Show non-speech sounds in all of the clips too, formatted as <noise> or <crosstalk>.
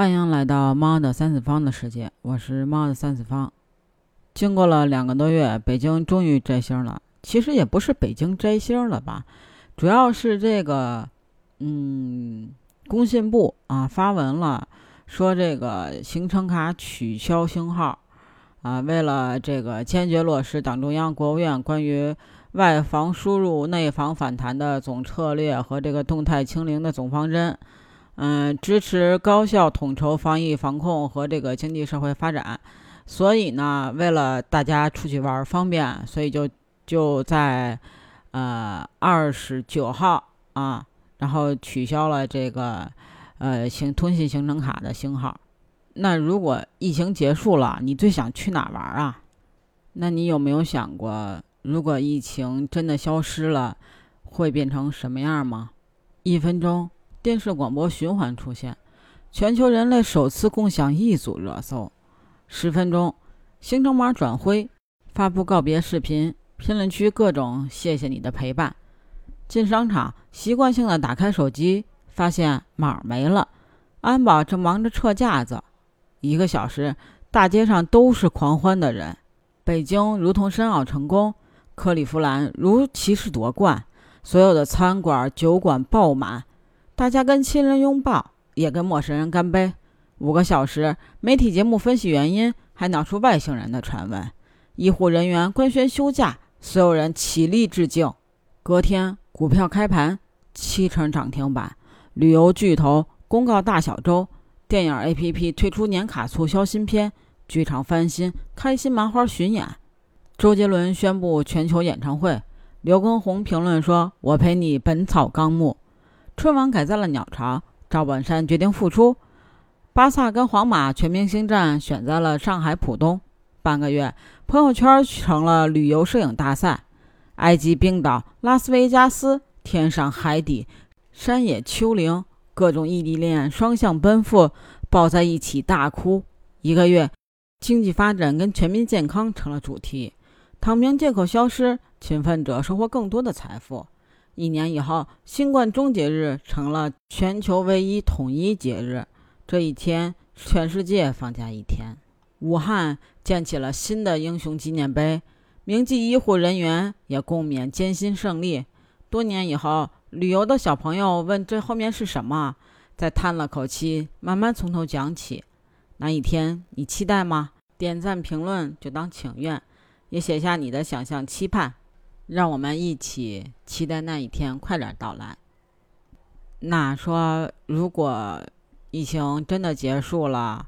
欢迎来到猫的三次方的世界，我是猫的三次方。经过了两个多月，北京终于摘星了。其实也不是北京摘星了吧，主要是这个，嗯，工信部啊发文了，说这个行程卡取消星号，啊，为了这个坚决落实党中央、国务院关于外防输入、内防反弹的总策略和这个动态清零的总方针，嗯，支持高效统筹防疫防控和这个经济社会发展，所以呢，为了大家出去玩方便，所以就。就在，呃，二十九号啊，然后取消了这个，呃，行通信行程卡的星号。那如果疫情结束了，你最想去哪玩啊？那你有没有想过，如果疫情真的消失了，会变成什么样吗？一分钟电视广播循环出现，全球人类首次共享一组热搜。十分钟行程码转灰，发布告别视频。评论区各种谢谢你的陪伴。进商场习惯性的打开手机，发现码没了，安保正忙着撤架子。一个小时，大街上都是狂欢的人。北京如同申奥成功，克利夫兰如骑士夺冠，所有的餐馆酒馆爆满，大家跟亲人拥抱，也跟陌生人干杯。五个小时，媒体节目分析原因，还闹出外星人的传闻。医护人员官宣休假。所有人起立致敬。隔天，股票开盘七成涨停板。旅游巨头公告大小周。电影 <laughs> APP 推出年卡促销新片。剧场翻新，开心麻花巡演。周杰伦宣布全球演唱会。刘畊宏评论说：“我陪你本草纲目。”春晚改在了鸟巢。赵本山决定复出。巴萨跟皇马全明星战选在了上海浦东。半个月，朋友圈成了旅游摄影大赛。埃及、冰岛、拉斯维加斯，天上海底，山野丘陵，各种异地恋双向奔赴，抱在一起大哭。一个月，经济发展跟全民健康成了主题。躺平借口消失，勤奋者收获更多的财富。一年以后，新冠终结日成了全球唯一统一节日。这一天，全世界放假一天。武汉建起了新的英雄纪念碑，铭记医护人员，也共勉艰辛胜利。多年以后，旅游的小朋友问：“这后面是什么？”再叹了口气，慢慢从头讲起。那一天，你期待吗？点赞评论就当请愿，也写下你的想象期盼，让我们一起期待那一天快点到来。那说，如果疫情真的结束了？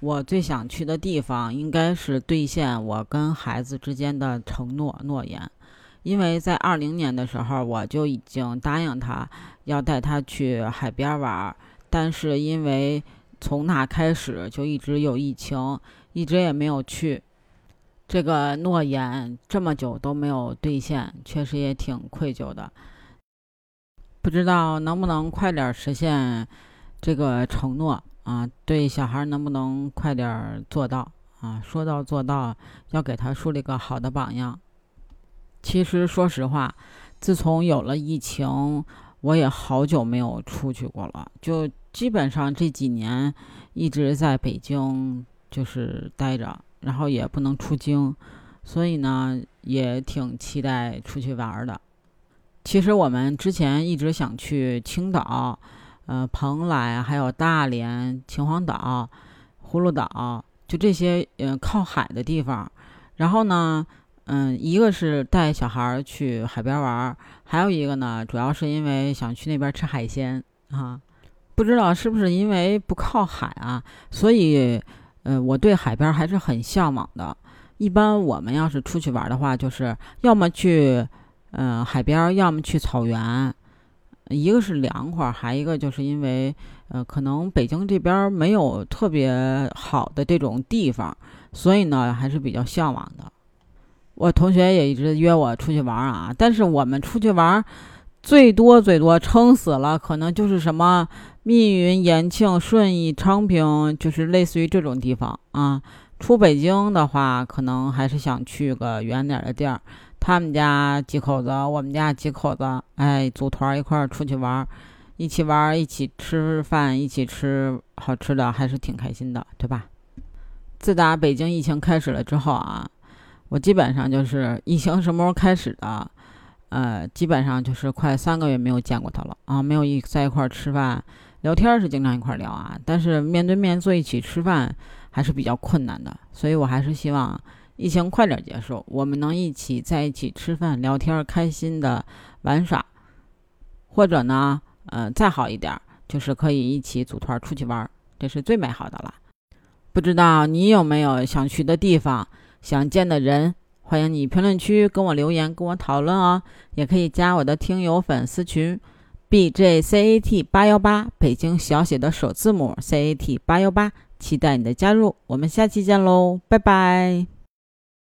我最想去的地方应该是兑现我跟孩子之间的承诺诺言，因为在二零年的时候我就已经答应他要带他去海边玩，但是因为从那开始就一直有疫情，一直也没有去，这个诺言这么久都没有兑现，确实也挺愧疚的。不知道能不能快点实现这个承诺。啊，对小孩能不能快点做到啊？说到做到，要给他树立个好的榜样。其实说实话，自从有了疫情，我也好久没有出去过了，就基本上这几年一直在北京就是待着，然后也不能出京，所以呢，也挺期待出去玩的。其实我们之前一直想去青岛。呃，蓬莱还有大连、秦皇岛、葫芦岛，就这些嗯靠海的地方。然后呢，嗯，一个是带小孩去海边玩，还有一个呢，主要是因为想去那边吃海鲜啊。不知道是不是因为不靠海啊，所以，呃，我对海边还是很向往的。一般我们要是出去玩的话，就是要么去嗯海边，要么去草原。一个是凉快，还一个就是因为，呃，可能北京这边没有特别好的这种地方，所以呢还是比较向往的。我同学也一直约我出去玩啊，但是我们出去玩，最多最多撑死了，可能就是什么密云、延庆、顺义、昌平，就是类似于这种地方啊。出北京的话，可能还是想去个远点的地儿。他们家几口子，我们家几口子，哎，组团一块儿出去玩，一起玩，一起吃饭，一起吃好吃的，还是挺开心的，对吧？自打北京疫情开始了之后啊，我基本上就是疫情什么时候开始的，呃，基本上就是快三个月没有见过他了啊，没有一在一块吃饭聊天是经常一块聊啊，但是面对面坐一起吃饭还是比较困难的，所以我还是希望疫情快点结束，我们能一起在一起吃饭聊天，开心的玩耍，或者呢。嗯，再好一点，就是可以一起组团出去玩，这是最美好的了。不知道你有没有想去的地方、想见的人？欢迎你评论区跟我留言，跟我讨论哦。也可以加我的听友粉丝群，bjcat 八幺八，北京小写的首字母 cat 八幺八，期待你的加入。我们下期见喽，拜拜。